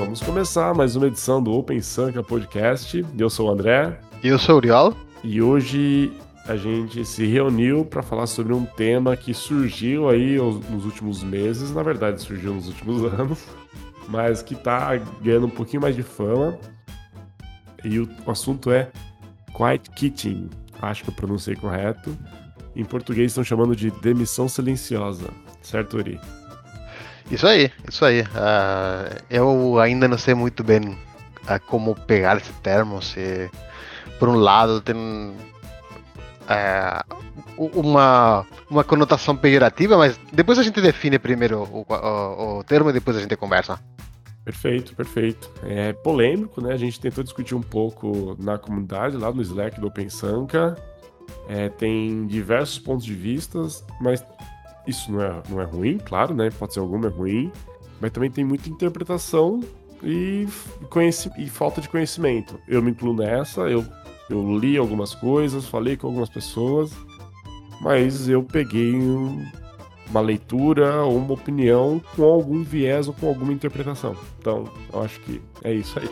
vamos começar mais uma edição do Open Sanka Podcast. Eu sou o André. E eu sou o Uriol. E hoje a gente se reuniu para falar sobre um tema que surgiu aí nos últimos meses, na verdade surgiu nos últimos anos, mas que está ganhando um pouquinho mais de fama. E o assunto é Quiet Quitting, acho que eu pronunciei correto. Em português estão chamando de demissão silenciosa, certo, Uri? Isso aí, isso aí. Uh, eu ainda não sei muito bem uh, como pegar esse termo. Se, por um lado, tem uh, uma, uma conotação pejorativa, mas depois a gente define primeiro o, o, o termo e depois a gente conversa. Perfeito, perfeito. É polêmico, né? A gente tentou discutir um pouco na comunidade, lá no Slack do OpenSanka. É, tem diversos pontos de vista, mas isso não é, não é ruim, claro, né? Pode ser alguma é ruim, mas também tem muita interpretação e, e falta de conhecimento. Eu me incluo nessa, eu, eu li algumas coisas, falei com algumas pessoas, mas eu peguei um, uma leitura ou uma opinião com algum viés ou com alguma interpretação. Então, eu acho que é isso aí.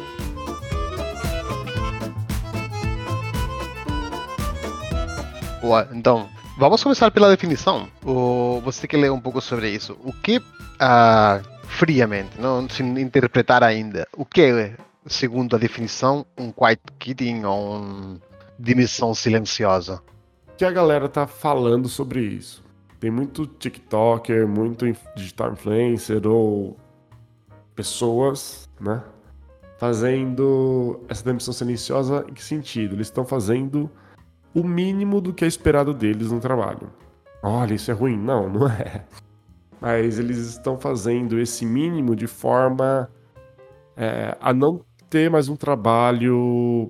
Boa, então, Vamos começar pela definição. O, você que ler um pouco sobre isso. O que, uh, friamente, não se interpretar ainda, o que é, segundo a definição, um quiet quitting ou uma dimissão silenciosa? Que a galera tá falando sobre isso? Tem muito TikToker, muito digital influencer ou pessoas, né? Fazendo essa demissão silenciosa em que sentido? Eles estão fazendo o mínimo do que é esperado deles no trabalho. Olha, isso é ruim. Não, não é. Mas eles estão fazendo esse mínimo de forma é, a não ter mais um trabalho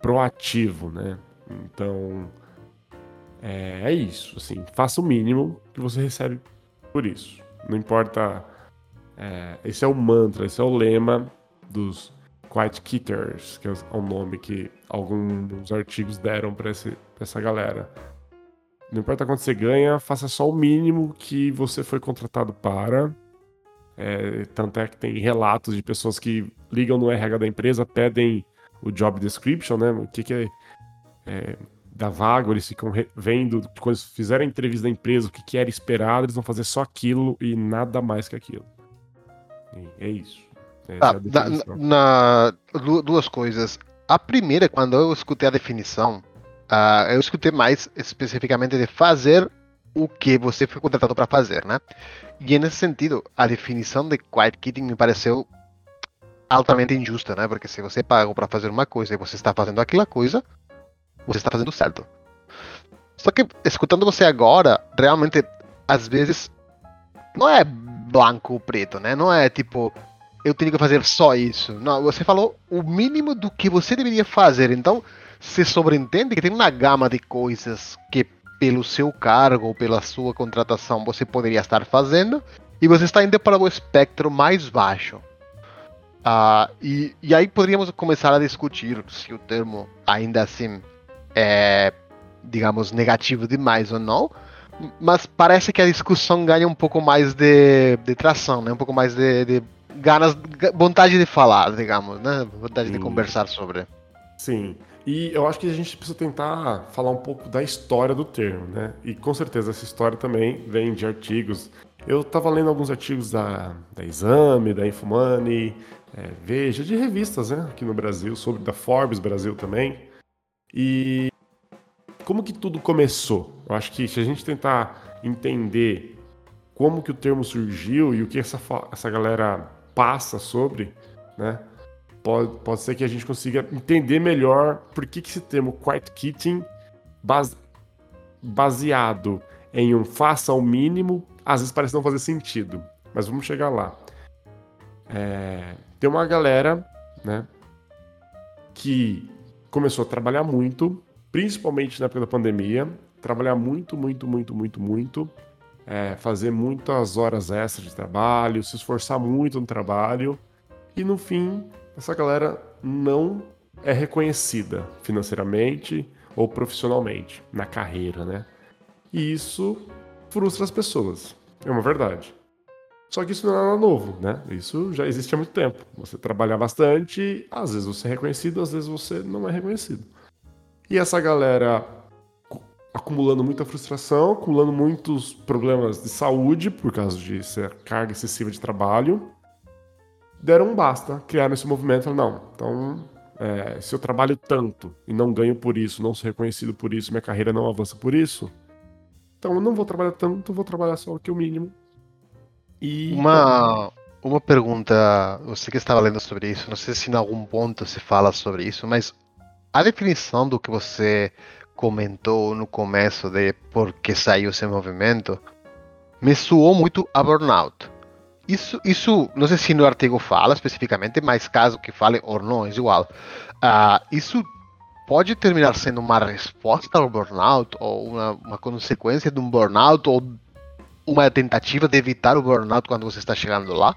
proativo, né? Então, é, é, isso. Assim, faça o mínimo que você recebe por isso. Não importa. É, esse é o mantra, esse é o lema dos Quiet Kickers, que é o nome que alguns artigos deram para essa galera. Não importa quanto você ganha, faça só o mínimo que você foi contratado para. É, tanto é que tem relatos de pessoas que ligam no RH da empresa, pedem o job description, né? O que, que é, é da vaga, eles ficam vendo, quando fizerem a entrevista da empresa, o que, que era esperado, eles vão fazer só aquilo e nada mais que aquilo. E é isso. Ah, na, na, duas coisas. A primeira, quando eu escutei a definição, uh, eu escutei mais especificamente de fazer o que você foi contratado para fazer, né? E nesse sentido, a definição de quiet quitting me pareceu altamente injusta, né? Porque se você pagou para fazer uma coisa e você está fazendo aquela coisa, você está fazendo certo. Só que escutando você agora, realmente, às vezes, não é branco ou preto, né? Não é tipo, eu tenho que fazer só isso. Não, você falou o mínimo do que você deveria fazer. Então, se sobreentende que tem uma gama de coisas que, pelo seu cargo ou pela sua contratação, você poderia estar fazendo, e você está indo para o espectro mais baixo. Uh, e, e aí poderíamos começar a discutir se o termo ainda assim é, digamos, negativo demais ou não. Mas parece que a discussão ganha um pouco mais de, de tração, né? um pouco mais de, de ganas, vontade de falar, digamos, né? Vontade Sim. de conversar sobre. Sim. E eu acho que a gente precisa tentar falar um pouco da história do termo, né? E com certeza essa história também vem de artigos. Eu estava lendo alguns artigos da, da Exame, da Infomoney, é, Veja, de revistas, né? Aqui no Brasil, sobre da Forbes Brasil também. E como que tudo começou? Eu acho que se a gente tentar entender como que o termo surgiu e o que essa, essa galera passa sobre, né? Pode, pode ser que a gente consiga entender melhor por que, que esse termo quiet quitting, base, baseado em um faça ao mínimo, às vezes parece não fazer sentido. Mas vamos chegar lá. É, tem uma galera, né, que começou a trabalhar muito, principalmente na época da pandemia, trabalhar muito, muito, muito, muito, muito, é, fazer muitas horas extras de trabalho, se esforçar muito no trabalho e no fim essa galera não é reconhecida financeiramente ou profissionalmente na carreira, né? E isso frustra as pessoas, é uma verdade. Só que isso não é nada novo, né? Isso já existe há muito tempo. Você trabalhar bastante, às vezes você é reconhecido, às vezes você não é reconhecido. E essa galera acumulando muita frustração, acumulando muitos problemas de saúde por causa de ser carga excessiva de trabalho, deram um basta, criaram esse movimento, não, então é, se eu trabalho tanto e não ganho por isso, não sou reconhecido por isso, minha carreira não avança por isso, então eu não vou trabalhar tanto, vou trabalhar só o que é o mínimo. E uma uma pergunta, você que estava lendo sobre isso, não sei se em algum ponto se fala sobre isso, mas a definição do que você comentou no começo de por que saiu esse movimento me soou muito a burnout. Isso, isso, não sei se no artigo fala especificamente, mas caso que fale ou não, é igual. Uh, isso pode terminar sendo uma resposta ao burnout, ou uma, uma consequência de um burnout, ou uma tentativa de evitar o burnout quando você está chegando lá?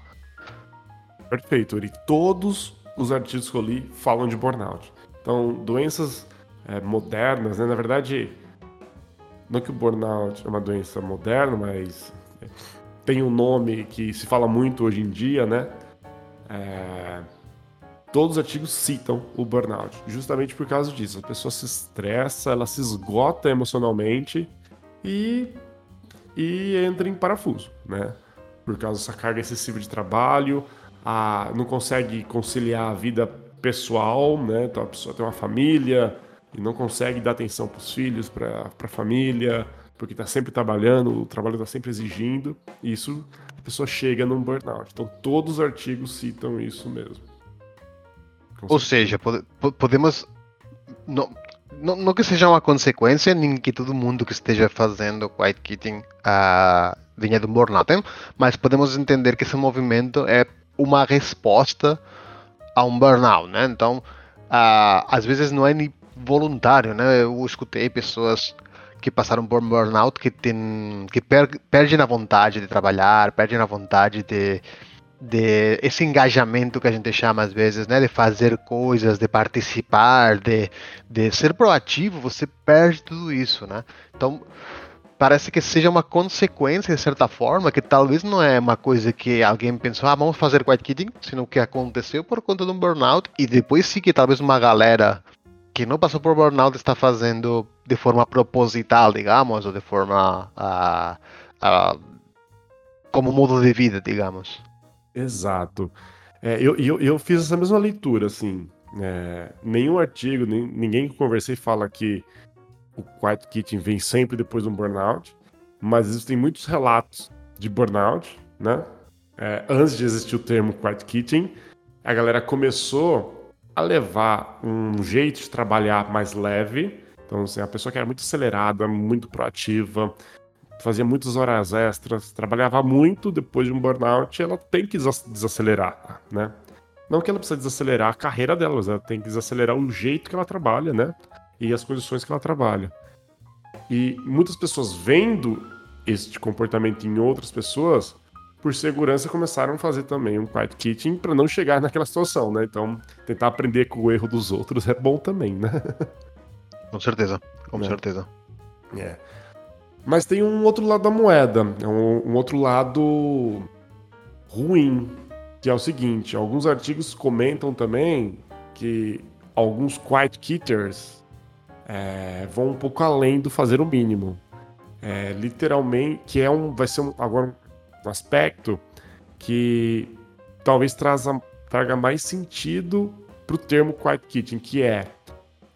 Perfeito, Uri. Todos os artigos que eu li falam de burnout. Então, doenças é, modernas, né? Na verdade, não que o burnout é uma doença moderna, mas tem um nome que se fala muito hoje em dia, né? É... Todos os artigos citam o burnout, justamente por causa disso. A pessoa se estressa, ela se esgota emocionalmente e, e entra em parafuso, né? Por causa dessa carga excessiva de trabalho, a... não consegue conciliar a vida pessoal, né? Então a pessoa tem uma família e não consegue dar atenção para os filhos, para a família, porque está sempre trabalhando, o trabalho está sempre exigindo, e isso a pessoa chega num burnout. Então todos os artigos citam isso mesmo. Ou seja, podemos. Não, não, não, que seja uma consequência, nem que todo mundo que esteja fazendo quiet quitting uh, venha de um burnout, mas podemos entender que esse movimento é uma resposta a um burnout, né? Então, uh, às vezes não é nem voluntário, né? Eu escutei pessoas que passaram por burnout que tem que per, perdem a vontade de trabalhar, perdem a vontade de, de esse engajamento que a gente chama às vezes, né, de fazer coisas, de participar, de, de ser proativo, você perde tudo isso, né? Então parece que seja uma consequência de certa forma, que talvez não é uma coisa que alguém pensou, ah, vamos fazer quiet quitting, sino que aconteceu por conta de um burnout e depois sim que talvez uma galera que não passou por burnout está fazendo de forma proposital, digamos, ou de forma como modo de vida, digamos. Exato. É, eu, eu, eu fiz essa mesma leitura, assim. É, nenhum artigo, nem, ninguém que conversei fala que o Quiet Kitchen vem sempre depois de um burnout, mas existem muitos relatos de burnout, né? É, antes de existir o termo Quiet Kitchen, a galera começou a levar um jeito de trabalhar mais leve. Então, assim, a pessoa que era muito acelerada, muito proativa, fazia muitas horas extras, trabalhava muito depois de um burnout, ela tem que desacelerar, né? Não que ela precisa desacelerar a carreira dela, ela tem que desacelerar o jeito que ela trabalha, né? E as condições que ela trabalha. E muitas pessoas vendo este comportamento em outras pessoas por segurança, começaram a fazer também um quiet kitchen para não chegar naquela situação, né? Então, tentar aprender com o erro dos outros é bom também, né? Com certeza, com é. certeza. É. Mas tem um outro lado da moeda, é um, um outro lado ruim, que é o seguinte: alguns artigos comentam também que alguns quiet kitters é, vão um pouco além do fazer o mínimo. É, literalmente, que é um, vai ser um, agora um aspecto que talvez traza, traga mais sentido para o termo quiet kitchen, que é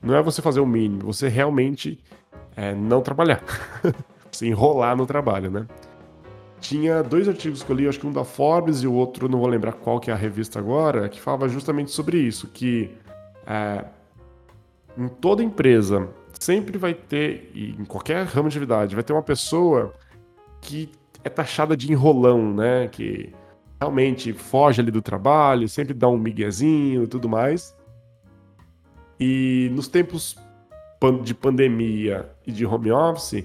não é você fazer o mínimo, você realmente é, não trabalhar, você enrolar no trabalho, né? Tinha dois artigos que eu li, acho que um da Forbes e o outro, não vou lembrar qual que é a revista agora, que falava justamente sobre isso, que é, em toda empresa sempre vai ter, e em qualquer ramo de atividade, vai ter uma pessoa que é taxada de enrolão, né? Que realmente foge ali do trabalho, sempre dá um miguezinho e tudo mais. E nos tempos de pandemia e de home office,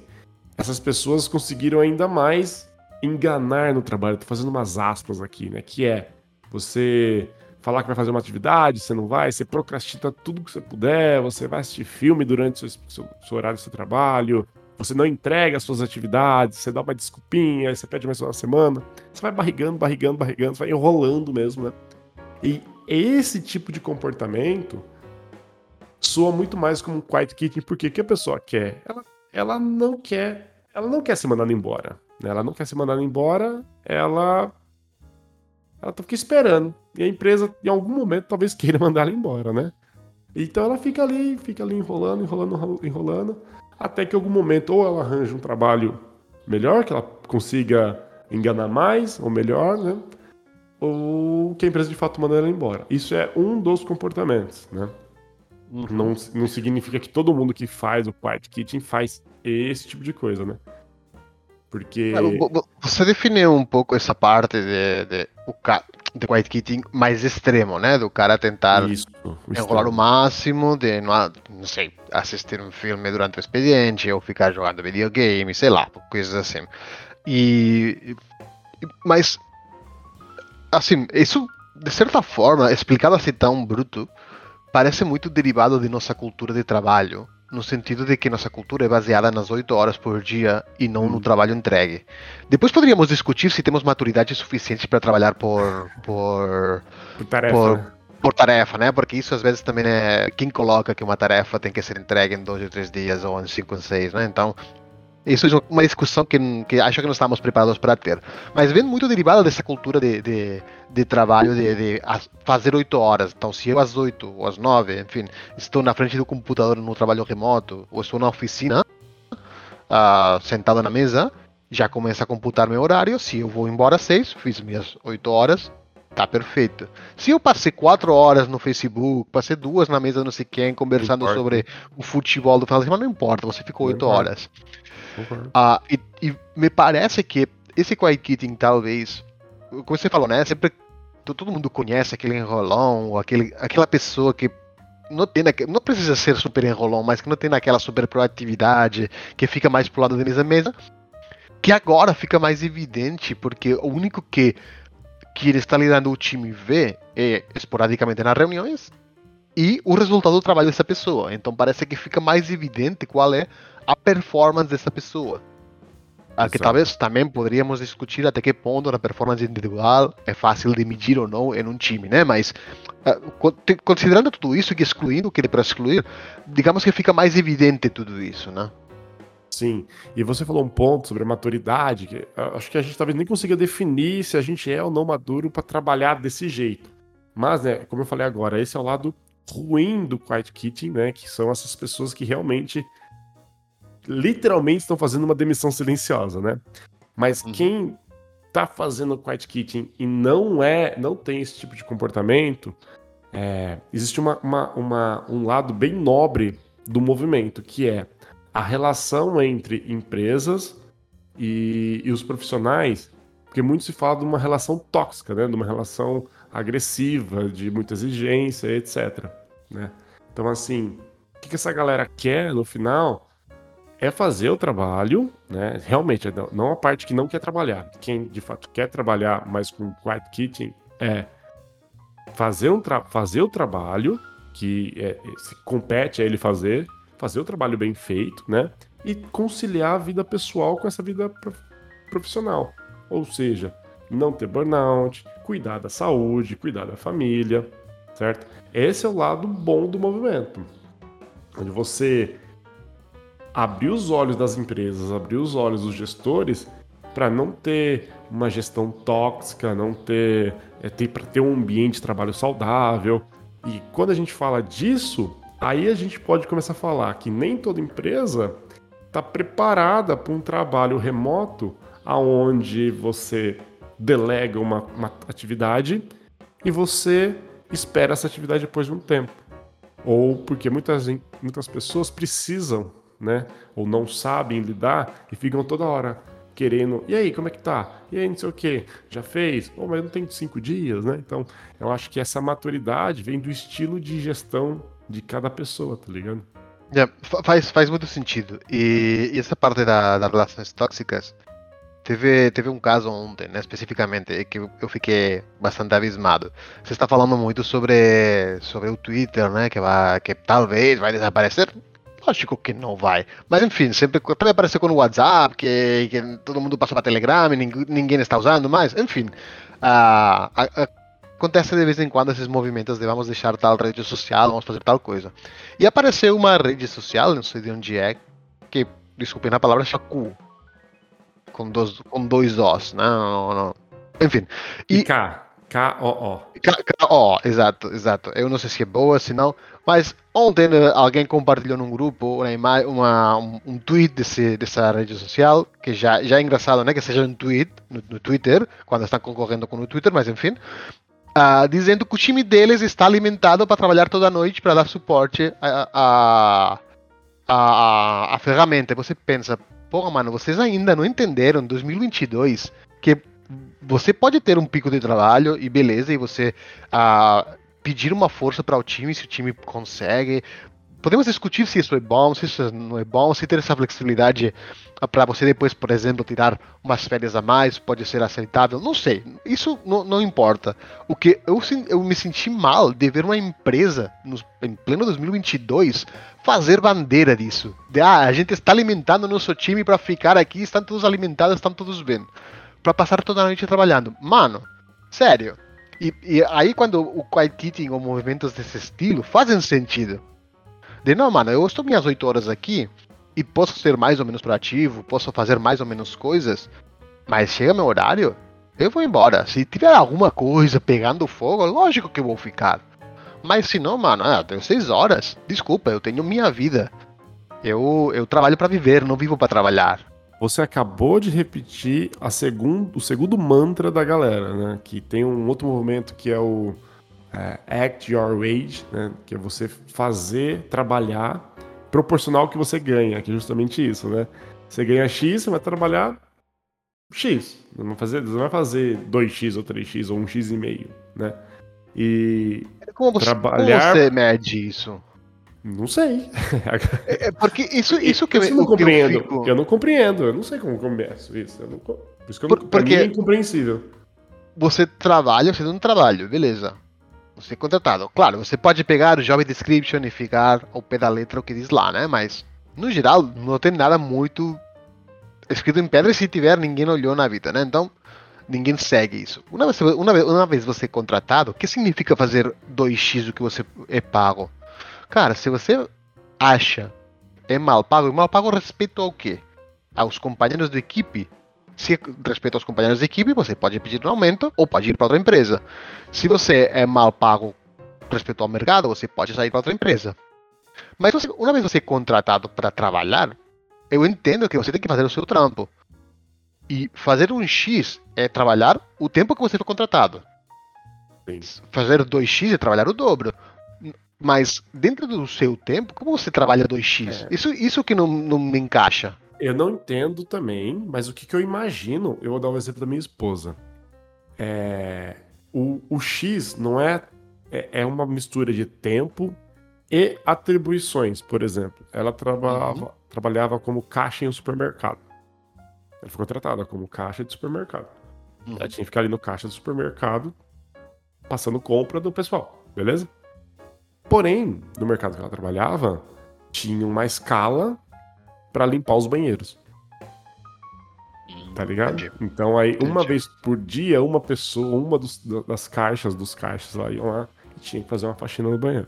essas pessoas conseguiram ainda mais enganar no trabalho. Estou fazendo umas aspas aqui, né? Que é você falar que vai fazer uma atividade, você não vai, você procrastina tudo que você puder, você vai assistir filme durante o seu, seu, seu horário do seu trabalho, você não entrega as suas atividades, você dá uma desculpinha, você pede mais uma semana, você vai barrigando, barrigando, barrigando, vai enrolando mesmo, né? E esse tipo de comportamento soa muito mais como um quiet quitting, porque o que a pessoa quer? Ela, ela não quer, ela não quer ser mandada embora. Né? Ela não quer ser mandada embora, ela ela fica esperando. E a empresa, em algum momento, talvez queira mandar ela embora, né? Então ela fica ali, fica ali enrolando, enrolando, enrolando, até que em algum momento ou ela arranja um trabalho melhor, que ela consiga enganar mais ou melhor, né? Ou que a empresa de fato manda ela embora. Isso é um dos comportamentos, né? Uhum. Não, não significa que todo mundo que faz o quiet kitchen faz esse tipo de coisa, né? Porque. Você definiu um pouco essa parte de, de, de quiet kitchen mais extremo, né? Do cara tentar Isso, enrolar o máximo, de não, não sei, assistir um filme durante o expediente, ou ficar jogando videogame, sei lá, coisas assim. E. Mas. Assim, isso, de certa forma, explicado assim tão bruto, parece muito derivado de nossa cultura de trabalho, no sentido de que nossa cultura é baseada nas 8 horas por dia e não hum. no trabalho entregue. Depois poderíamos discutir se temos maturidade suficiente para trabalhar por por por tarefa, por, né? por tarefa, né? Porque isso às vezes também é quem coloca que uma tarefa tem que ser entregue em dois ou três dias ou em cinco ou seis, né? Então isso é uma discussão que, que acho que não estamos preparados para ter. Mas vem muito derivada dessa cultura de, de, de trabalho, de, de, fazer oito horas. Então, se eu às oito ou às nove, enfim, estou na frente do computador no trabalho remoto, ou estou na oficina, uh, sentado na mesa, já começa a computar meu horário. Se eu vou embora às seis, fiz minhas oito horas, tá perfeito. Se eu passei quatro horas no Facebook, passei duas na mesa não sei quem, conversando sobre o futebol do final de semana, não importa, você ficou oito horas. Uh, e, e, me parece que esse quiet quitting, talvez, como você falou, né? Sempre todo mundo conhece aquele enrolão, aquele, aquela pessoa que não, tem, não precisa ser super enrolão, mas que não tem aquela super proatividade, que fica mais pro lado da mesa, que agora fica mais evidente, porque o único que, que ele está lidando o time vê é esporadicamente nas reuniões e o resultado do trabalho dessa pessoa. Então parece que fica mais evidente qual é a performance dessa pessoa. A que talvez também poderíamos discutir até que ponto a performance individual é fácil de medir ou não em um time, né? Mas uh, considerando tudo isso e excluindo o que é para excluir, digamos que fica mais evidente tudo isso, né? Sim, e você falou um ponto sobre a maturidade, que acho que a gente talvez nem consiga definir se a gente é ou não maduro para trabalhar desse jeito. Mas, né, como eu falei agora, esse é o lado ruim do Quiet Kitchen, né? Que são essas pessoas que realmente literalmente estão fazendo uma demissão silenciosa, né? Mas uhum. quem tá fazendo Quiet Kitchen e não é, não tem esse tipo de comportamento, é, existe uma, uma, uma, um lado bem nobre do movimento, que é a relação entre empresas e, e os profissionais, porque muito se fala de uma relação tóxica, né? De uma relação agressiva, de muita exigência, etc. Né? Então, assim, o que, essa galera quer no final é fazer o trabalho, né? Realmente, não a parte que não quer trabalhar. Quem de fato quer trabalhar mais com Quiet Kitchen é fazer, um fazer o trabalho que é, se compete a ele fazer, fazer o trabalho bem feito, né? E conciliar a vida pessoal com essa vida profissional. Ou seja, não ter burnout, cuidar da saúde, cuidar da família, certo? Esse é o lado bom do movimento. Onde você abrir os olhos das empresas, abrir os olhos dos gestores para não ter uma gestão tóxica, não ter, é, ter para ter um ambiente de trabalho saudável. E quando a gente fala disso, aí a gente pode começar a falar que nem toda empresa está preparada para um trabalho remoto aonde você delega uma, uma atividade e você espera essa atividade depois de um tempo. Ou porque muitas, muitas pessoas precisam né? Ou não sabem lidar e ficam toda hora querendo. E aí, como é que tá? E aí, não sei o que. Já fez? Pô, mas não tem cinco dias, né? Então, eu acho que essa maturidade vem do estilo de gestão de cada pessoa, tá ligado? É, faz, faz muito sentido. E, e essa parte da, das relações tóxicas, teve, teve um caso ontem, né, especificamente, que eu fiquei bastante abismado. Você está falando muito sobre, sobre o Twitter, né, que, vai, que talvez vai desaparecer Lógico que não vai. Mas enfim, sempre apareceu com o WhatsApp, que, que todo mundo passou para Telegram, ninguém, ninguém está usando mais. Enfim, uh, acontece de vez em quando esses movimentos de vamos deixar tal rede social, vamos fazer tal coisa. E apareceu uma rede social, não sei de onde é, que, desculpem na palavra, Shaku. Com dois, com dois Os, né? não, não. Enfim. E, K. K-O-O. K-O, exato, exato. Eu não sei se é boa, se não. Mas ontem né, alguém compartilhou num grupo uma uma, um, um tweet desse, dessa rede social, que já, já é engraçado, né? Que seja um tweet no, no Twitter, quando estão concorrendo com o Twitter, mas enfim. Uh, dizendo que o time deles está alimentado para trabalhar toda a noite para dar suporte à a, a, a, a, ferramenta. Você pensa, porra, mano, vocês ainda não entenderam 2022 que você pode ter um pico de trabalho e beleza, e você uh, pedir uma força para o time, se o time consegue. Podemos discutir se isso é bom, se isso não é bom, se ter essa flexibilidade para você depois, por exemplo, tirar umas férias a mais pode ser aceitável. Não sei, isso não, não importa. O que eu, eu me senti mal de ver uma empresa no, em pleno 2022 fazer bandeira disso. De ah, a gente está alimentando nosso time para ficar aqui, estão todos alimentados, estão todos bem para passar toda a noite trabalhando. Mano, sério. E, e aí quando o quiet quitting ou movimentos desse estilo fazem sentido. De não, mano, eu estou minhas 8 horas aqui e posso ser mais ou menos proativo, posso fazer mais ou menos coisas, mas chega meu horário, eu vou embora. Se tiver alguma coisa pegando fogo, lógico que eu vou ficar. Mas se não, mano, ah, eu tenho 6 horas. Desculpa, eu tenho minha vida. Eu, eu trabalho para viver, não vivo para trabalhar. Você acabou de repetir a segundo, o segundo mantra da galera, né? Que tem um outro movimento que é o é, Act Your Wage, né? Que é você fazer, trabalhar proporcional ao que você ganha, que é justamente isso, né? Você ganha X, você vai trabalhar X. Não vai fazer, não vai fazer 2X ou 3X ou 1X né? E como você, trabalhar... como você mede isso? Não sei. É, é porque isso, isso que, eu não compreendo. Eu, fico... eu, não compreendo. Eu não sei como começo isso. Eu não, por isso que eu não, Por, porque é incompreensível. Você trabalha, você não trabalha, beleza. Você é contratado. Claro, você pode pegar o job description e ficar ao pé da letra o que diz lá, né? Mas, no geral, não tem nada muito escrito em pedra e se tiver, ninguém olhou na vida, né? Então, ninguém segue isso. Uma vez, uma vez, uma vez você é contratado, o que significa fazer 2x do que você é pago? Cara, se você acha é mal pago, mal pago respeito ao quê? Aos companheiros de equipe. Se respeito aos companheiros de equipe, você pode pedir um aumento ou pode ir para outra empresa. Se você é mal pago respeito ao mercado, você pode sair para outra empresa. Mas você, uma vez você é contratado para trabalhar, eu entendo que você tem que fazer o seu trampo. E fazer um X é trabalhar o tempo que você foi contratado. Sim. Fazer 2x é trabalhar o dobro. Mas dentro do seu tempo, como você trabalha 2x? É. Isso, isso que não, não me encaixa. Eu não entendo também, mas o que, que eu imagino, eu vou dar um exemplo da minha esposa. É, o, o X não é, é, é uma mistura de tempo e atribuições, por exemplo. Ela trabalhava, uhum. trabalhava como caixa em um supermercado. Ela foi contratada como caixa de supermercado. Uhum. Ela tinha que ficar ali no caixa do supermercado, passando compra do pessoal, beleza? Porém, no mercado que ela trabalhava, tinha uma escala para limpar os banheiros. Tá ligado? Então aí, uma vez por dia, uma pessoa, uma dos, das caixas, dos caixas lá iam lá e tinha que fazer uma faxina no banheiro.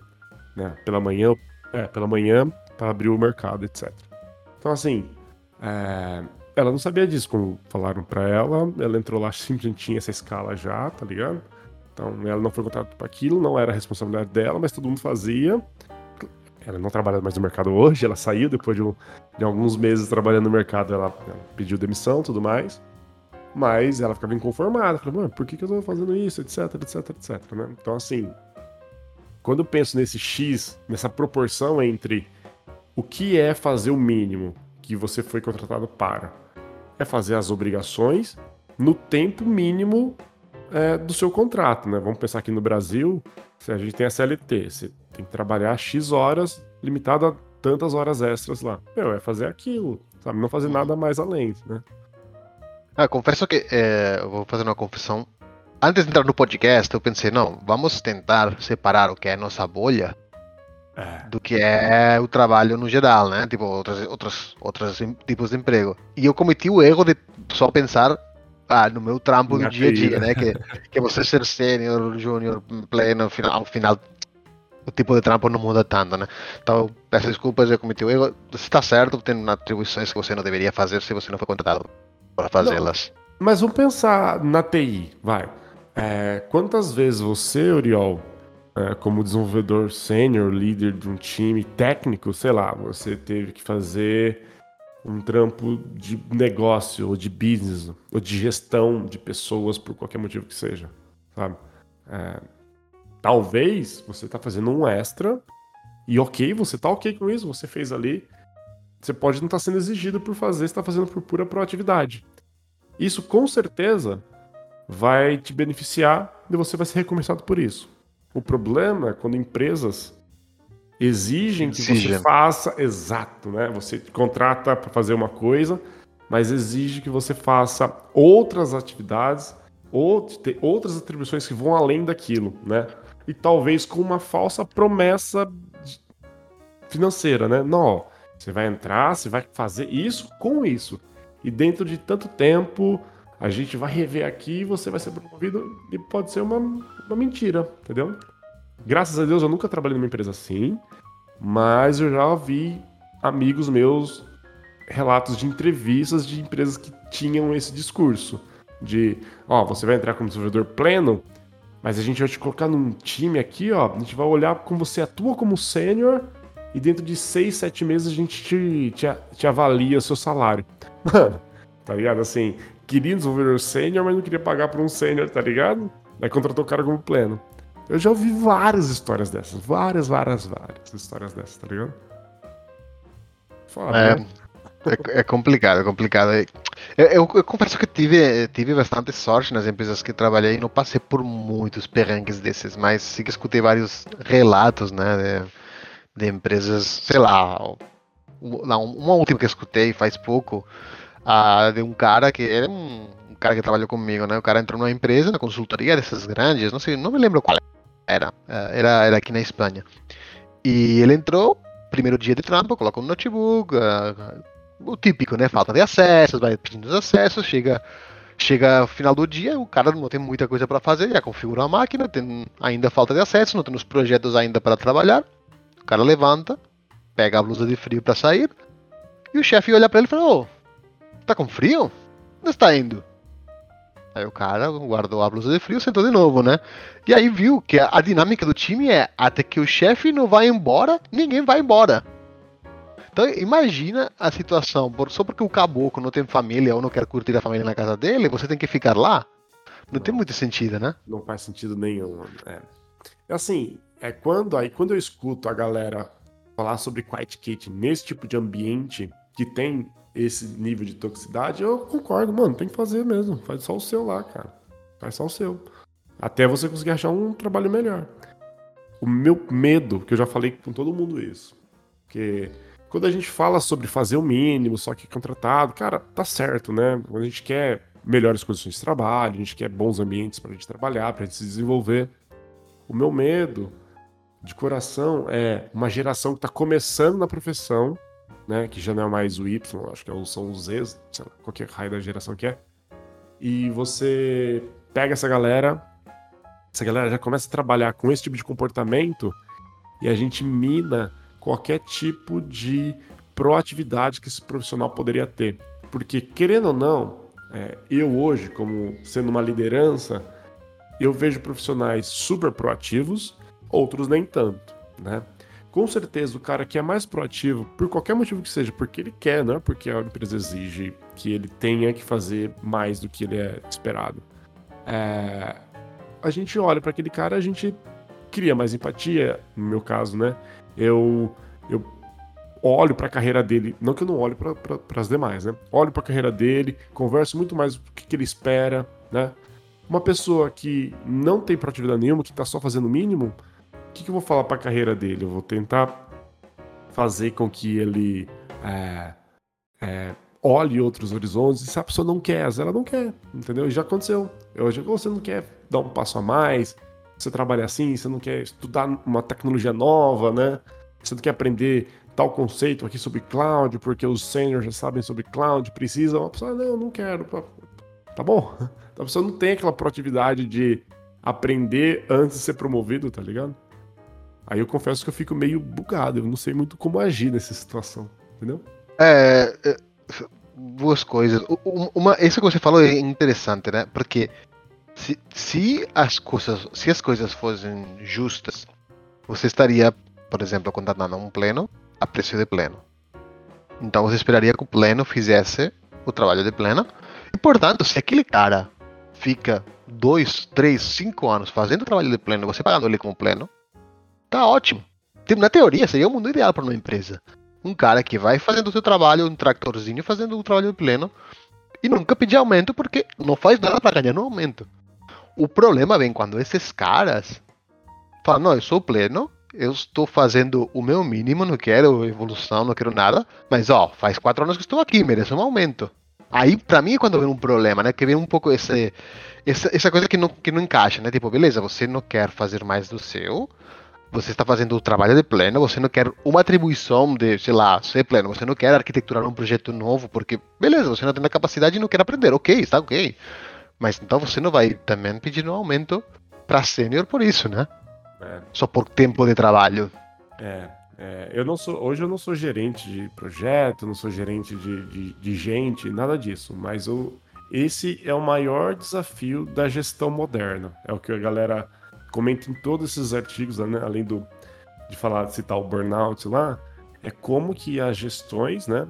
Né? Pela manhã, é, pela manhã, para abrir o mercado, etc. Então assim, é, ela não sabia disso quando falaram para ela, ela entrou lá, simplesmente tinha essa escala já, tá ligado? Então ela não foi contratada para aquilo, não era a responsabilidade dela, mas todo mundo fazia. Ela não trabalha mais no mercado hoje, ela saiu depois de, um, de alguns meses trabalhando no mercado, ela, ela pediu demissão tudo mais. Mas ela ficava inconformada, falava, mano, por que, que eu tô fazendo isso, etc, etc, etc, né? Então, assim, quando eu penso nesse X, nessa proporção entre o que é fazer o mínimo que você foi contratado para, é fazer as obrigações no tempo mínimo é, do seu contrato, né? Vamos pensar aqui no Brasil, se a gente tem a CLT, você tem que trabalhar X horas, limitado a tantas horas extras lá. Meu, é fazer aquilo, sabe? Não fazer nada mais além, né? Ah, confesso que é, eu vou fazer uma confissão. Antes de entrar no podcast, eu pensei, não, vamos tentar separar o que é nossa bolha é. do que é o trabalho no geral, né? Tipo, outros, outros, outros tipos de emprego. E eu cometi o erro de só pensar ah, no meu trampo do dia a dia, né? Que, que você ser sênior, júnior, pleno, final, final o tipo de trampo não muda tanto, né? Então, peço desculpas, eu cometi o erro. Você está certo, tem atribuições que você não deveria fazer se você não foi contratado para fazê-las. Mas vamos pensar na TI, vai. É, quantas vezes você, Oriol, é, como desenvolvedor sênior, líder de um time técnico, sei lá, você teve que fazer um trampo de negócio, ou de business, ou de gestão de pessoas por qualquer motivo que seja, sabe? É, talvez você está fazendo um extra e ok, você está ok com isso, você fez ali. Você pode não estar tá sendo exigido por fazer, está fazendo por pura proatividade. Isso com certeza vai te beneficiar e você vai ser recompensado por isso. O problema é quando empresas exigem que você faça exato, né? Você contrata para fazer uma coisa, mas exige que você faça outras atividades ou outras atribuições que vão além daquilo, né? E talvez com uma falsa promessa financeira, né? Não, você vai entrar, você vai fazer isso com isso. E dentro de tanto tempo, a gente vai rever aqui e você vai ser promovido. E pode ser uma, uma mentira, entendeu? Graças a Deus eu nunca trabalhei numa empresa assim, mas eu já vi amigos meus relatos de entrevistas de empresas que tinham esse discurso de, ó, você vai entrar como desenvolvedor pleno, mas a gente vai te colocar num time aqui, ó, a gente vai olhar como você atua como sênior e dentro de seis, sete meses a gente te, te, te avalia o seu salário. Mano, tá ligado? Assim, queria desenvolvedor sênior, mas não queria pagar por um sênior, tá ligado? Aí contratou o cara como pleno. Eu já ouvi várias histórias dessas. Várias, várias, várias histórias dessas, tá ligado? Foda, é, né? é, é, complicado, é complicado. Eu, eu, eu, confesso que tive, tive bastante sorte nas empresas que trabalhei. Não passei por muitos perrengues desses, mas sim que escutei vários relatos, né? De, de empresas, sei lá. Uma, uma última que eu escutei faz pouco, uh, de um cara que era um, um cara que trabalhou comigo, né? O cara entrou numa empresa, na consultoria dessas grandes, não sei, não me lembro qual é, era, era aqui na Espanha. E ele entrou, primeiro dia de trampo, coloca um notebook, uh, o típico, né? Falta de acessos, vai pedindo os acessos, chega chega final do dia, o cara não tem muita coisa para fazer, já configura a máquina, tem ainda falta de acesso, não tem os projetos ainda para trabalhar. O cara levanta, pega a blusa de frio para sair, e o chefe olha para ele e fala: Ô, tá com frio? Onde está indo? Aí o cara guardou a blusa de frio, sentou de novo, né? E aí viu que a, dinâmica do time é até que o chefe não vai embora, ninguém vai embora. Então imagina a situação, só porque o caboclo não tem família ou não quer curtir a família na casa dele, você tem que ficar lá. Não, não tem muito sentido, né? Não faz sentido nenhum. É. Assim, é quando aí quando eu escuto a galera falar sobre quiet kit nesse tipo de ambiente que tem esse nível de toxicidade, eu concordo, mano, tem que fazer mesmo. Faz só o seu lá, cara. Faz só o seu. Até você conseguir achar um trabalho melhor. O meu medo, que eu já falei com todo mundo isso, que quando a gente fala sobre fazer o mínimo, só que contratado, cara, tá certo, né? Quando a gente quer melhores condições de trabalho, a gente quer bons ambientes pra gente trabalhar, pra gente se desenvolver. O meu medo de coração é uma geração que tá começando na profissão né? Que já não é mais o Y, acho que é são os Z, sei lá, qualquer raio da geração que é. E você pega essa galera, essa galera já começa a trabalhar com esse tipo de comportamento e a gente mina qualquer tipo de proatividade que esse profissional poderia ter. Porque, querendo ou não, é, eu hoje, como sendo uma liderança, eu vejo profissionais super proativos, outros nem tanto, né? Com certeza o cara que é mais proativo, por qualquer motivo que seja, porque ele quer, não é porque a empresa exige que ele tenha que fazer mais do que ele é esperado. É... A gente olha para aquele cara, a gente cria mais empatia, no meu caso, né? Eu, eu olho para a carreira dele, não que eu não olhe para as demais, né? Olho para a carreira dele, converso muito mais o que, que ele espera, né? Uma pessoa que não tem proatividade nenhuma, que está só fazendo o mínimo, que, que eu vou falar para a carreira dele? Eu vou tentar fazer com que ele é, é, olhe outros horizontes. E se a pessoa não quer, ela não quer, entendeu? Já aconteceu. Hoje você não quer dar um passo a mais, você trabalha assim, você não quer estudar uma tecnologia nova, né? você não quer aprender tal conceito aqui sobre cloud, porque os seniors já sabem sobre cloud, precisam. A pessoa, não, não quero. Tá bom? Então a pessoa não tem aquela proatividade de aprender antes de ser promovido, tá ligado? Aí eu confesso que eu fico meio bugado, eu não sei muito como agir nessa situação, entendeu? É. é duas coisas. Uma, isso que você falou é interessante, né? Porque se, se as coisas se as coisas fossem justas, você estaria, por exemplo, contratando um pleno a preço de pleno. Então você esperaria que o pleno fizesse o trabalho de pleno. E portanto, se aquele cara fica dois, três, cinco anos fazendo o trabalho de pleno, você pagando ele como pleno, tá ótimo. Na teoria, seria o mundo ideal para uma empresa. Um cara que vai fazendo o seu trabalho, um tractorzinho fazendo o trabalho pleno, e nunca pedir aumento porque não faz nada para ganhar no aumento. O problema vem quando esses caras falam, não, eu sou pleno, eu estou fazendo o meu mínimo, não quero evolução, não quero nada, mas ó, faz quatro anos que estou aqui, mereço um aumento. Aí, para mim, é quando vem um problema, né? Que vem um pouco esse, essa, essa coisa que não, que não encaixa, né? Tipo, beleza, você não quer fazer mais do seu, você está fazendo o trabalho de pleno, você não quer uma atribuição de, sei lá, ser pleno, você não quer arquiteturar um projeto novo, porque, beleza, você não tem a capacidade e não quer aprender, ok, está ok. Mas então você não vai também pedir um aumento para sênior por isso, né? É. Só por tempo de trabalho. É, é, eu não sou, hoje eu não sou gerente de projeto, não sou gerente de, de, de gente, nada disso. Mas eu, esse é o maior desafio da gestão moderna. É o que a galera comenta em todos esses artigos, né, além do, de falar, citar o burnout lá, é como que as gestões, né,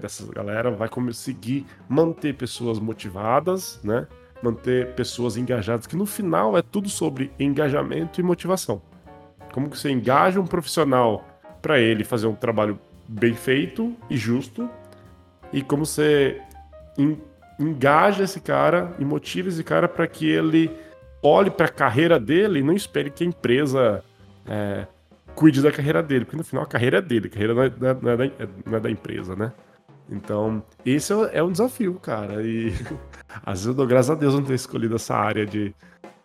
dessa galera vai conseguir manter pessoas motivadas, né, manter pessoas engajadas, que no final é tudo sobre engajamento e motivação. Como que você engaja um profissional para ele fazer um trabalho bem feito e justo, e como você engaja esse cara e motiva esse cara para que ele olhe para a carreira dele e não espere que a empresa é, cuide da carreira dele, porque no final a carreira é dele, a carreira não é, não é, da, não é da empresa, né? Então, esse é, é um desafio, cara. E às vezes eu dou graças a Deus não ter escolhido essa área de,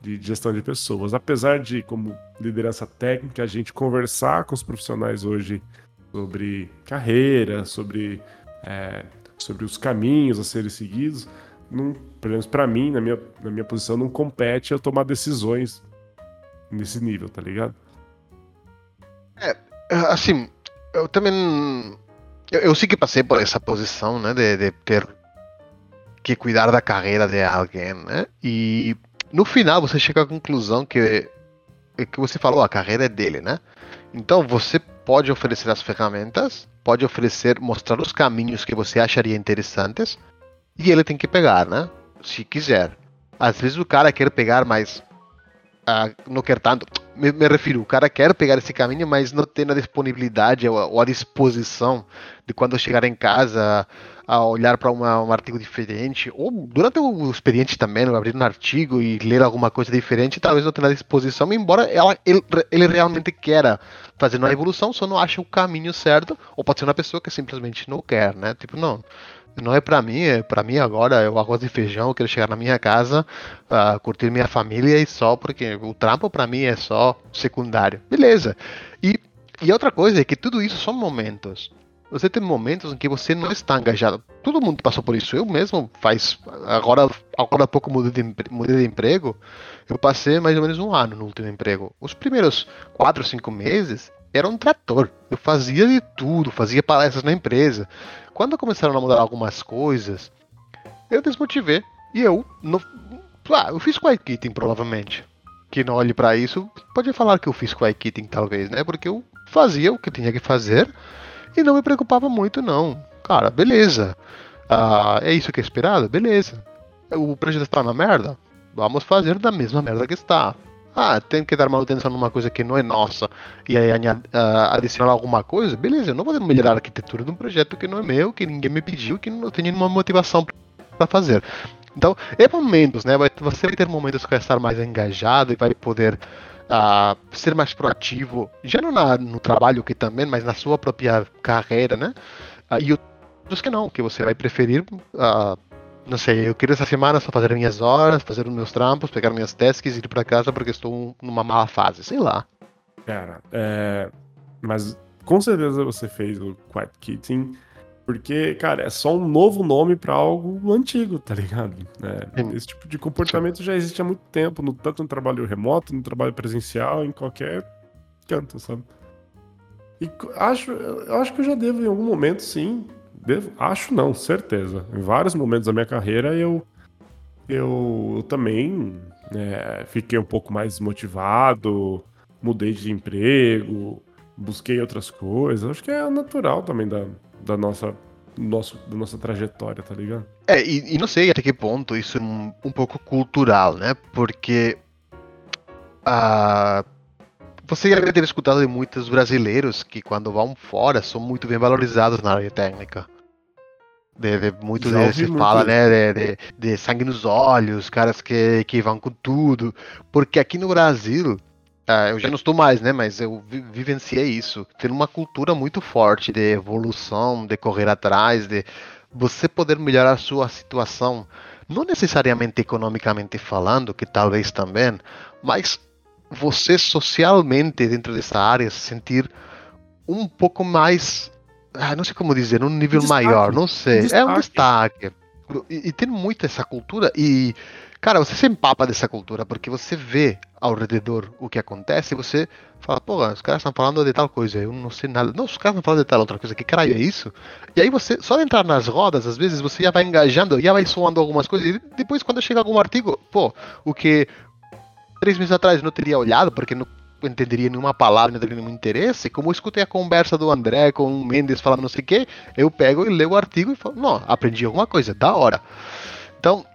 de gestão de pessoas. Apesar de, como liderança técnica, a gente conversar com os profissionais hoje sobre carreira, sobre, é, sobre os caminhos a serem seguidos, não, pelo menos para mim, na minha, na minha posição, não compete eu tomar decisões nesse nível, tá ligado? É, assim, eu também eu, eu que passei por essa posição, né, de, de ter que cuidar da carreira de alguém, né? E no final você chega à conclusão que que você falou, a carreira é dele, né? Então você pode oferecer as ferramentas, pode oferecer, mostrar os caminhos que você acharia interessantes e ele tem que pegar, né? Se quiser. Às vezes o cara quer pegar, mas uh, não quer tanto me, me, refiro, o cara quer pegar esse caminho, mas não tem a disponibilidade ou, ou a disposição de quando chegar em casa a olhar para um artigo diferente, ou durante o expediente também, abrir um artigo e ler alguma coisa diferente, talvez não tenha a disposição, embora ela, ele, ele realmente queira fazer uma evolução, só não acha o caminho certo, ou pode ser uma pessoa que simplesmente não quer, né? Tipo, não, não é para mim, é para mim agora eu arroz e feijão, eu quero chegar na minha casa, uh, curtir minha família e só porque o trampo para mim é só secundário. Beleza. E, e outra coisa é que tudo isso são momentos. Você tem momentos em que você não está engajado. Todo mundo passou por isso. Eu mesmo faz agora agora há pouco mudei de, mudei de emprego. Eu passei mais ou menos um ano no último emprego. Os primeiros quatro, cinco meses era um trator. Eu fazia de tudo, fazia palestras na empresa. Quando começaram a mudar algumas coisas, eu desmotivei. E eu não. Ah, eu fiz quiet quitting, provavelmente. Que não olhe para isso, pode falar que eu fiz quiet quitting, talvez, né? Porque eu fazia o que tinha que fazer e não me preocupava muito, não. Cara, beleza. Ah, é isso que é esperado? Beleza. O projeto está na merda? Vamos fazer da mesma merda que está. Ah, tem que dar manutenção numa coisa que não é nossa e aí uh, adicionar alguma coisa, beleza, eu não vou melhorar a arquitetura de um projeto que não é meu, que ninguém me pediu, que não tenho nenhuma motivação para fazer. Então, é momentos, né? Você vai ter momentos que vai estar mais engajado e vai poder uh, ser mais proativo, já não na, no trabalho que também, mas na sua própria carreira, né? Uh, e outros que não, que você vai preferir uh, não sei, eu queria essa semana só fazer minhas horas, fazer os meus trampos, pegar minhas tasks e ir para casa porque estou numa mala fase, sei lá. Cara, é... mas com certeza você fez o Quiet Kitten, porque, cara, é só um novo nome para algo antigo, tá ligado? É, esse tipo de comportamento já existe há muito tempo, no, tanto no trabalho remoto, no trabalho presencial, em qualquer canto, sabe? E acho, eu acho que eu já devo, em algum momento, sim. Devo, acho não, certeza. Em vários momentos da minha carreira eu, eu, eu também é, fiquei um pouco mais motivado, mudei de emprego, busquei outras coisas. Acho que é natural também da, da nossa nosso, da nossa trajetória, tá ligado? É, e, e, não sei até que ponto isso é um, um pouco cultural, né? Porque uh, você já deve ter escutado de muitos brasileiros que quando vão fora são muito bem valorizados na área técnica. De, de, muito de, se muito fala, né, de, de, sangue nos olhos, caras que, que vão com tudo. Porque aqui no Brasil, ah, eu já não estou mais, né? Mas eu vi, vivenciei isso. Tem uma cultura muito forte de evolução, de correr atrás, de você poder melhorar a sua situação. Não necessariamente economicamente falando, que talvez também, mas você socialmente dentro dessa área sentir um pouco mais ah, não sei como dizer, um nível maior, não sei. Um é um destaque. E, e, tem muito essa cultura e, cara, você se empapa dessa cultura porque você vê ao redor o que acontece e você fala, pô, os caras estão falando de tal coisa, eu não sei nada. Não, os caras estão falando de tal outra coisa, que caralho é isso? E aí você, só de entrar nas rodas, às vezes você já vai engajando, já vai soando algumas coisas e depois quando chega algum artigo, pô, o que três meses atrás não teria olhado porque não entenderia nenhuma palavra, não teria nenhum interesse, como eu escutei a conversa do André com o Mendes falando não sei o que, eu pego e leio o artigo e falo, não, aprendi alguma coisa, da hora. Então,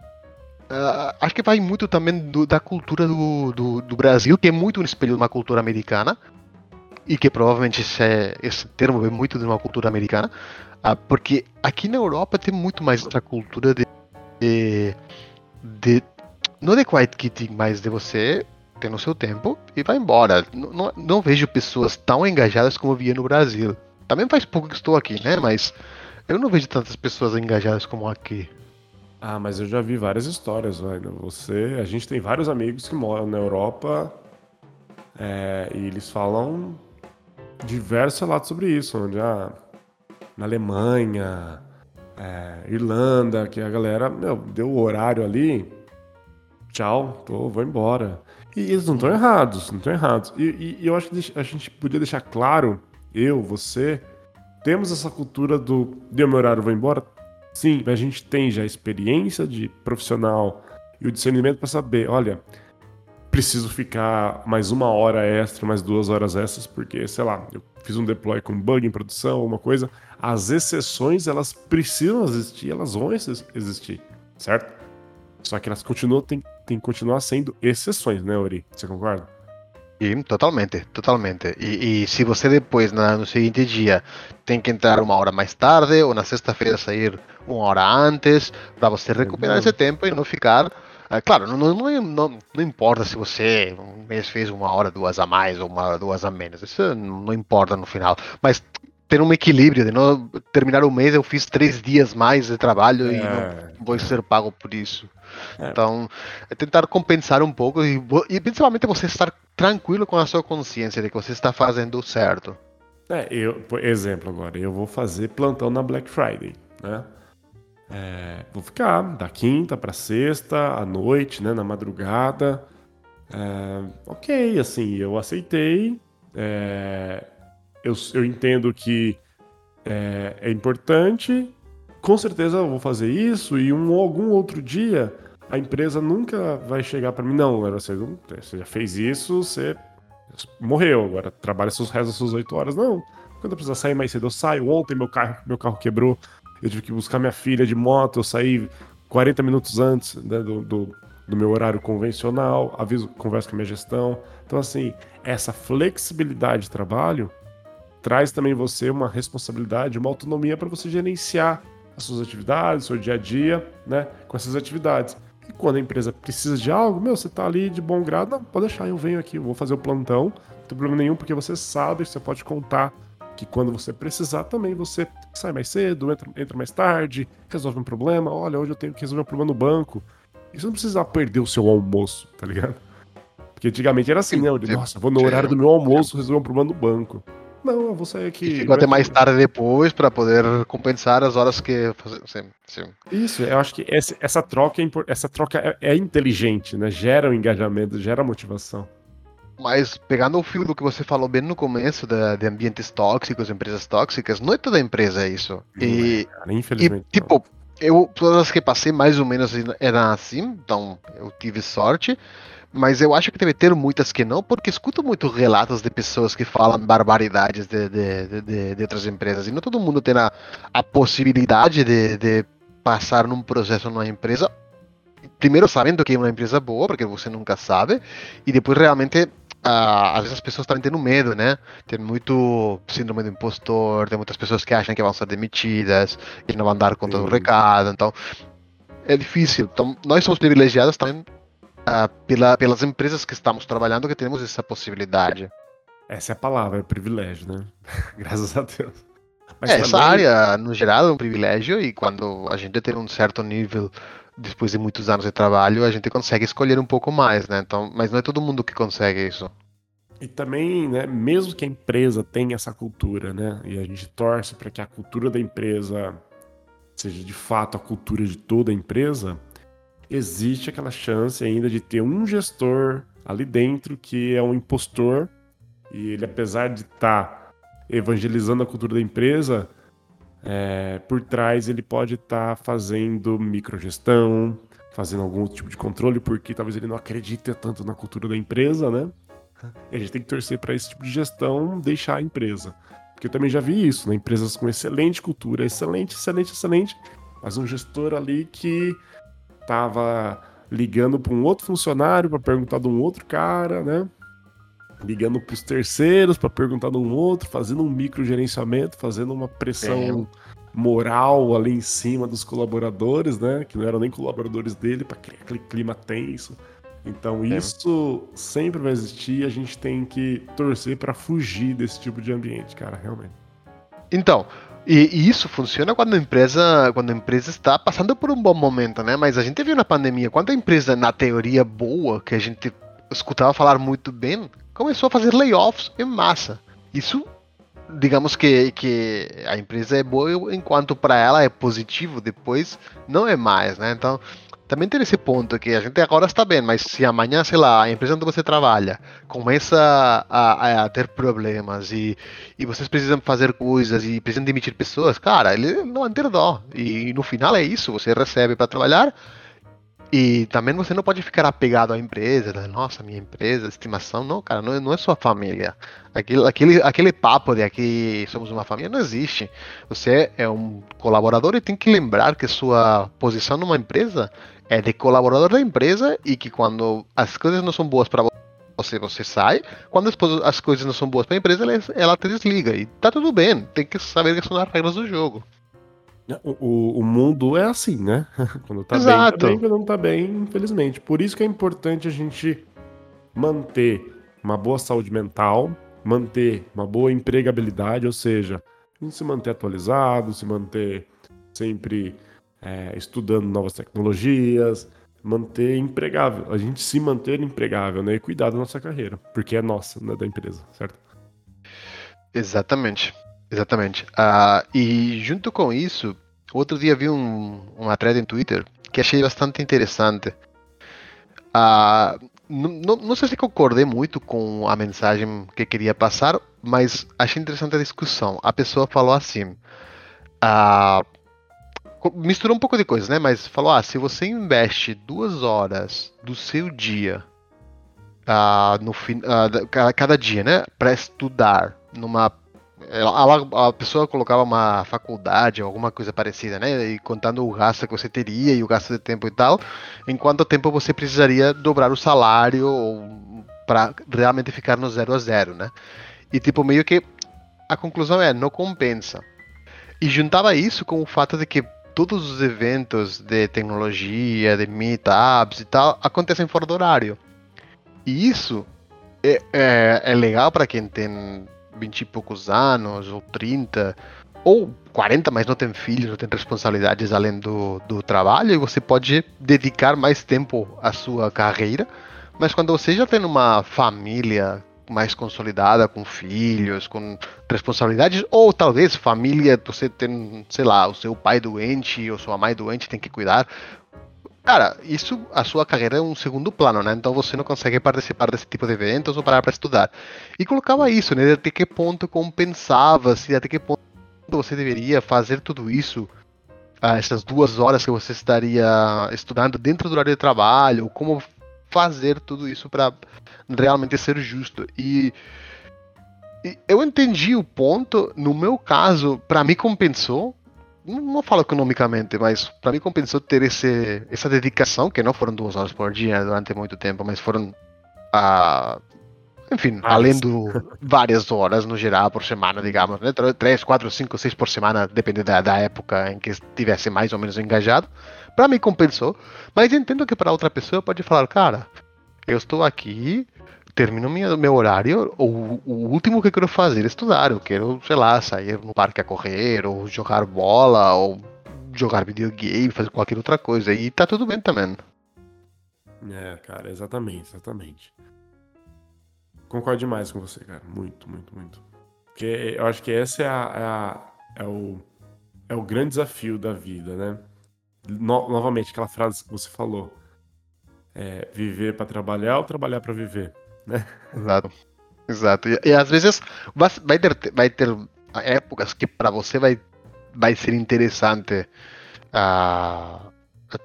uh, acho que vai muito também do, da cultura do, do, do, Brasil, que é muito um espelho de uma cultura americana, e que provavelmente esse, é, esse termo vem muito de uma cultura americana, uh, porque aqui na Europa tem muito mais essa cultura de, de, de não de quiet quitting, mas de você tem no seu tempo e vai embora. Não, não, não, vejo pessoas tão engajadas como via no Brasil. Também faz pouco que estou aqui, né? Mas eu não vejo tantas pessoas engajadas como aqui. Ah, mas eu já vi várias histórias, velho. Você, a gente tem vários amigos que moram na Europa é, e eles falam diversos relatos sobre isso, onde ah, na Alemanha, é, Irlanda, que a galera, meu, deu o horário ali, tchau, tô, vou embora. E eles não estão errados, não estão errados. E, e, e, eu acho que a gente podia deixar claro, eu, você, temos essa cultura do deu meu horário, vou embora. Sim, a gente tem já a experiência de profissional e o discernimento para saber, olha, preciso ficar mais uma hora extra, mais duas horas extras, porque, sei lá, eu fiz um deploy com bug em produção, alguma coisa. As exceções, elas precisam existir, elas vão existir, certo? Só que elas continuam, tem, tem que continuar sendo exceções, né, Ori? Você concorda? Sim, totalmente, totalmente. E, e se você depois, na, no seguinte dia, tem que entrar uma hora mais tarde, ou na sexta-feira sair uma hora antes, para você recuperar esse tempo e não ficar. É, claro, não, não, não, não, importa se você um mês fez uma hora, duas a mais ou uma duas a menos, isso não importa no final. Mas ter um equilíbrio, de não terminar o mês eu fiz três dias mais de trabalho é. e não vou ser pago por isso. É. Então, é tentar compensar um pouco e, e, principalmente você estar tranquilo com a sua consciência de que você está fazendo certo. É, eu, por exemplo, agora, eu vou fazer plantão na Black Friday, né? É, vou ficar da quinta para sexta, à noite, né, na madrugada. É, ok, assim, eu aceitei. É, eu, eu entendo que é, é importante. Com certeza vou fazer isso e um algum outro dia a empresa nunca vai chegar para mim, não, você, você já fez isso, você morreu, agora trabalha seus restos suas oito horas. Não, quando eu precisar sair mais cedo, eu saio. Ontem meu carro, meu carro quebrou, eu tive que buscar minha filha de moto, eu saí 40 minutos antes né, do, do, do, meu horário convencional, aviso, converso com a minha gestão. Então, assim, essa flexibilidade de trabalho traz também você uma responsabilidade, uma autonomia para você gerenciar as suas atividades, seu dia a dia, né, com essas atividades. E quando a empresa precisa de algo, meu, você tá ali de bom grado, não, pode deixar, eu venho aqui, eu vou fazer o plantão, não tem problema nenhum, porque você sabe, você pode contar que quando você precisar também você sai mais cedo, entra, entra mais tarde, resolve um problema, olha, hoje eu tenho que resolver um problema no banco. E você não precisa perder o seu almoço, tá ligado? Porque antigamente era assim, né? Eu, nossa, vou no horário do meu almoço resolver um problema no banco. Não, eu vou sair aqui. Ficou até mais tarde depois para poder compensar as horas que. Sim, sim. Isso, eu acho que essa, essa troca, é, essa troca é, é inteligente, né? Gera um engajamento, gera motivação. Mas pegando o fio do que você falou bem no começo da, de ambientes tóxicos, empresas tóxicas, não é toda empresa isso. E, é, cara, infelizmente. E, tipo, eu, todas as que passei mais ou menos eram assim, então eu tive sorte. Mas eu acho que deve ter muitas que não, porque escuto muito relatos de pessoas que falam barbaridades de, de, de, de outras empresas. E não todo mundo tem a, a possibilidade de, de passar num processo numa empresa. Primeiro sabendo que é uma empresa boa, porque você nunca sabe, e depois realmente às vezes as pessoas também tendo medo, né? Tem muito síndrome do impostor, tem muitas pessoas que acham que vão ser demitidas, que não vão dar conta do recado, então é difícil. Então, nós somos privilegiados também uh, pela, pelas empresas que estamos trabalhando que temos essa possibilidade. Essa é a palavra, é privilégio, né? Graças a Deus. Mas é, também... Essa área, no geral, é um privilégio e quando a gente tem um certo nível depois de muitos anos de trabalho, a gente consegue escolher um pouco mais, né? Então, mas não é todo mundo que consegue isso. E também, né, mesmo que a empresa tenha essa cultura, né, e a gente torce para que a cultura da empresa seja de fato a cultura de toda a empresa, existe aquela chance ainda de ter um gestor ali dentro que é um impostor e ele, apesar de estar tá evangelizando a cultura da empresa, é, por trás ele pode estar tá fazendo microgestão, fazendo algum outro tipo de controle, porque talvez ele não acredite tanto na cultura da empresa, né? E a gente tem que torcer para esse tipo de gestão deixar a empresa. Porque eu também já vi isso, né? Empresas com excelente cultura, excelente, excelente, excelente, mas um gestor ali que tava ligando para um outro funcionário para perguntar de um outro cara, né? ligando para os terceiros para perguntar de um outro, fazendo um microgerenciamento, fazendo uma pressão é. moral ali em cima dos colaboradores, né? Que não eram nem colaboradores dele, para criar aquele clima tenso. Então é. isso sempre vai existir e a gente tem que torcer para fugir desse tipo de ambiente, cara, realmente. Então, e, e, isso funciona quando a empresa quando a empresa está passando por um bom momento, né? Mas a gente viu na pandemia, quando a empresa na teoria boa, que a gente escutava falar muito bem, começou a fazer layoffs em massa. Isso, digamos que, que a empresa é boa enquanto para ela é positivo, depois não é mais, né? Então, também tem esse ponto que a gente agora está bem, mas se amanhã, sei lá, a empresa onde você trabalha começa a, a, ter problemas e, e vocês precisam fazer coisas e precisam demitir pessoas, cara, ele não vai ter dó. E no final é isso, você recebe para trabalhar e também você não pode ficar apegado à empresa, né? nossa, minha empresa, estimação, não, cara, não, é, não é sua família. Aquele, aquele, aquele papo de aqui somos uma família não existe. Você é um colaborador e tem que lembrar que sua posição numa empresa é de colaborador da empresa e que quando as coisas não são boas para você, você sai. Quando as, as coisas não são boas para a empresa, ela, ela te desliga. E tá tudo bem, tem que saber que são as regras do jogo. O, o, mundo é assim, né? Quando tá Exato. bem, tá bem, quando não tá bem, infelizmente. Por isso que é importante a gente manter uma boa saúde mental, manter uma boa empregabilidade, ou seja, se manter atualizado, se manter sempre é, estudando novas tecnologias, manter empregável, a gente se manter empregável, né? E cuidar da nossa carreira, porque é nossa, não é da empresa, certo? Exatamente. Exatamente. Uh, e junto com isso, outro dia vi um, uma thread em Twitter que achei bastante interessante. Uh, não, sei se concordei muito com a mensagem que queria passar, mas achei interessante a discussão. A pessoa falou assim: uh, misturou um pouco de coisas, né? Mas falou: ah, se você investe duas horas do seu dia, uh, no uh, cada dia, né, para estudar numa ela, a pessoa colocava uma faculdade ou alguma coisa parecida, né? E contando o gasto que você teria e o gasto de tempo e tal, em quanto tempo você precisaria dobrar o salário para realmente ficar no zero a zero, né? E tipo, meio que a conclusão é, não compensa. E juntava isso com o fato de que todos os eventos de tecnologia, de meetups e tal, acontecem fora do horário. E isso é, é, é legal para quem tem 20 e poucos anos, ou 30, ou 40, mas não tem filhos, não tem responsabilidades além do, do trabalho, e você pode dedicar mais tempo à sua carreira. Mas quando você já tem uma família mais consolidada, com filhos, com responsabilidades, ou talvez família, você tem, sei lá, o seu pai doente ou sua mãe doente tem que cuidar. Cara, isso, a sua carreira é um segundo plano, né? Então você não consegue participar desse tipo de eventos ou parar para estudar. E colocava isso, né? Até que ponto compensava, se até que ponto você deveria fazer tudo isso, ah, essas duas horas que você estaria estudando dentro do horário de trabalho, como fazer tudo isso para realmente ser justo. E, eu entendi o ponto, no meu caso, para mim compensou, não falo economicamente, mas para mim compensou ter esse, essa dedicação, que não foram duas horas por dia durante muito tempo, mas foram, ah, enfim, ah, além do várias horas no geral por semana, digamos, né? três, quatro, cinco, seis por semana, dependendo da, da época em que estivesse mais ou menos engajado. Para mim compensou, mas entendo que para outra pessoa pode falar, cara, eu estou aqui termino minha, meu horário, o, o último que eu quero fazer é estudar. Eu quero, sei lá, sair no parque a correr, ou jogar bola, ou jogar videogame, fazer qualquer outra coisa. E tá tudo bem também. É, cara, exatamente, exatamente. Concordo demais com você, cara. Muito, muito, muito. Porque eu acho que esse é, a, é, a, é, o, é o grande desafio da vida, né? No, novamente, aquela frase que você falou. É, viver para trabalhar ou trabalhar para viver? Né? Exato. Exato. E, e, às vezes vai ter, vai ter épocas que para você vai, vai ser interessante uh,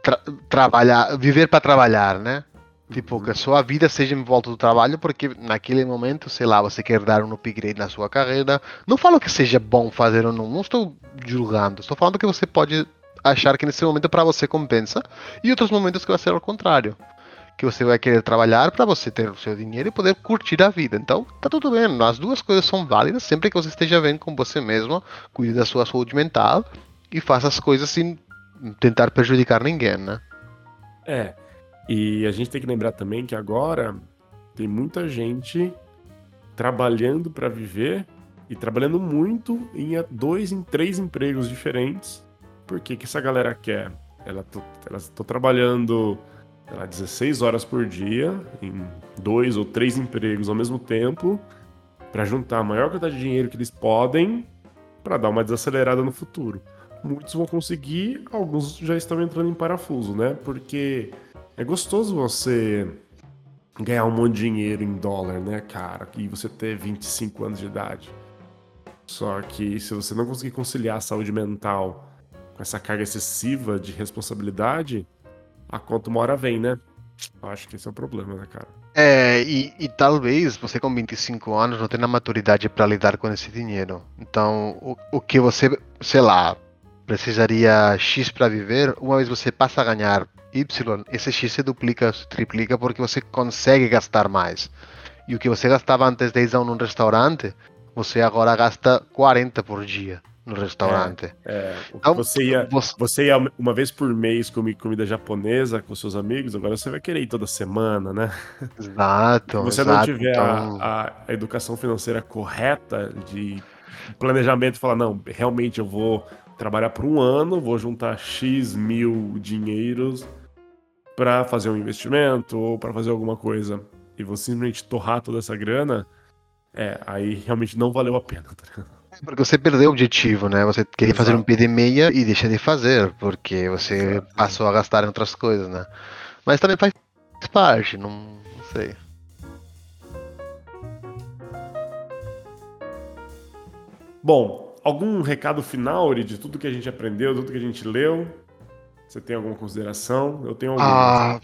tra trabalhar, viver para trabalhar, né? Tipo, uhum. que a sua vida seja em volta do trabalho, porque naquele momento, sei lá, você quer dar um upgrade na sua carreira. Não falo que seja bom fazer ou não, não estou julgando. Estou falando que você pode achar que nesse momento para você compensa, e outros momentos que vai ser ao contrário que você vai querer trabalhar para você ter o seu dinheiro e poder curtir a vida. Então, tá tudo bem, as duas coisas são válidas sempre que você esteja bem com você mesmo, cuide da sua saúde mental e faça as coisas sem tentar prejudicar ninguém, né? É. E a gente tem que lembrar também que agora tem muita gente trabalhando para viver e trabalhando muito em dois, em três empregos diferentes. Por que essa galera quer? Ela elas estão trabalhando lá, 16 horas por dia, em dois ou três empregos ao mesmo tempo, para juntar a maior quantidade de dinheiro que eles podem para dar uma desacelerada no futuro. Muitos vão conseguir, alguns já estão entrando em parafuso, né? Porque é gostoso você ganhar um monte de dinheiro em dólar, né, cara? E você ter 25 anos de idade. Só que se você não conseguir conciliar a saúde mental com essa carga excessiva de responsabilidade, a conta uma hora vem, né? Acho que esse é o problema, né, cara? É, e, e talvez você com 25 anos não tenha maturidade para lidar com esse dinheiro. Então, o, o que você, sei lá, precisaria X para viver, uma vez você passa a ganhar Y, esse X se duplica, se triplica porque você consegue gastar mais. E o que você gastava antes de ir a um restaurante, você agora gasta 40 por dia no restaurante. É, é. Então, você, ia, você... você ia uma vez por mês comer comida japonesa com seus amigos, agora você vai querer ir toda semana, né? Exato. Se você exato, não tiver então... a, a, educação financeira correta de planejamento, falar, não, realmente eu vou trabalhar por um ano, vou juntar X mil dinheiros para fazer um investimento ou para fazer alguma coisa e vou simplesmente torrar toda essa grana, é, aí realmente não valeu a pena. Tá porque você perdeu o objetivo, né? Você queria fazer um P de meia e deixa de fazer, porque você passou a gastar em outras coisas, né? Mas também faz parte, não, não sei. Bom, algum recado final de tudo que a gente aprendeu, tudo que a gente leu? Você tem alguma consideração? Eu tenho alguma.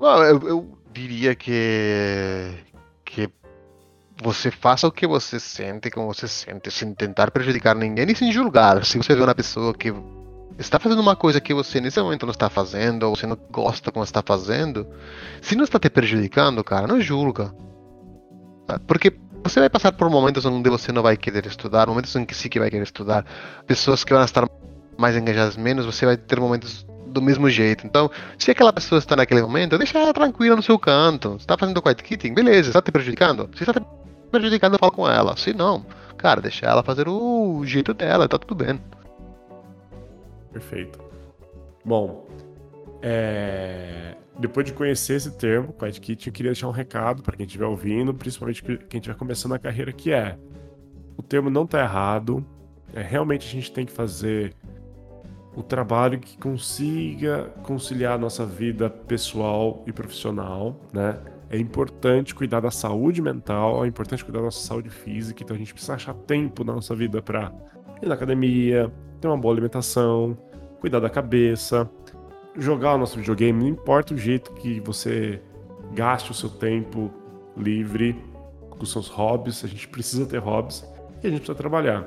Ah, eu, eu diria que você faça o que você sente, como você sente, sem tentar prejudicar ninguém e sem julgar. Se você vê uma pessoa que está fazendo uma coisa que você nesse momento não está fazendo, ou você não gosta como está fazendo, se não está te prejudicando, cara, não julga. Ah, porque você vai passar por momentos onde você não vai querer estudar, momentos em que sim que vai querer estudar, pessoas que vão estar mais engajadas menos, você vai ter momentos do mesmo jeito. Então, se aquela pessoa está naquele momento, deixa ela tranquila no seu canto. Está fazendo quiet quitting, beleza, está te prejudicando? Está te prejudicando, eu falo com ela. Se não, cara, deixa ela fazer o jeito dela, tá tudo bem. Perfeito. Bom, é, depois de conhecer esse termo, Quiet Kit, eu queria deixar um recado para quem estiver ouvindo, principalmente quem estiver começando a carreira, que é o termo não está errado. É, realmente a gente tem que fazer o trabalho que consiga conciliar a nossa vida pessoal e profissional, né? É importante cuidar da saúde mental, é importante cuidar da nossa saúde física, então a gente precisa achar tempo na nossa vida para ir na academia, ter uma boa alimentação, cuidar da cabeça, jogar o nosso videogame, não importa o jeito que você gaste o seu tempo livre com os seus hobbies, a gente precisa ter hobbies e a gente precisa trabalhar.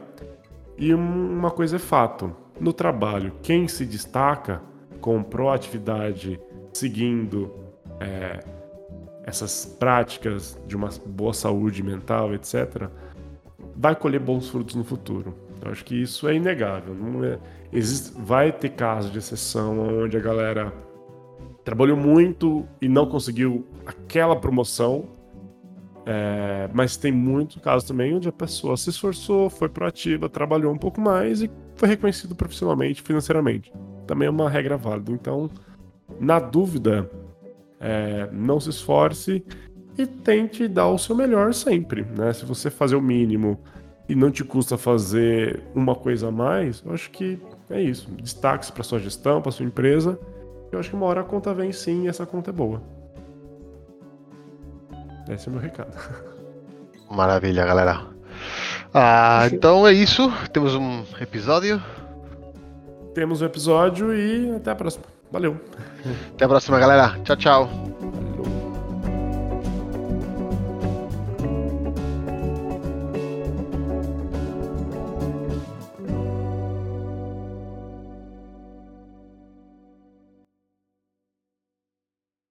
E uma coisa é fato, no trabalho, quem se destaca com proatividade, seguindo é, essas práticas de uma boa saúde mental, etc., vai colher bons frutos no futuro. Eu acho que isso é inegável. É, existe, vai ter casos de exceção onde a galera trabalhou muito e não conseguiu aquela promoção, é, mas tem muito caso também onde a pessoa se esforçou, foi proativa, trabalhou um pouco mais e foi reconhecido profissionalmente, financeiramente. Também é uma regra válida. Então, na dúvida, é, não se esforce e tente dar o seu melhor sempre. Né? Se você fazer o mínimo e não te custa fazer uma coisa a mais, eu acho que é isso. Destaque-se para sua gestão, para sua empresa. Eu acho que uma hora a conta vem sim e essa conta é boa. Esse é o meu recado. Maravilha, galera. Ah, então é isso. Temos um episódio. Temos um episódio e até a próxima. Valeu. Até a próxima, galera. Tchau, tchau.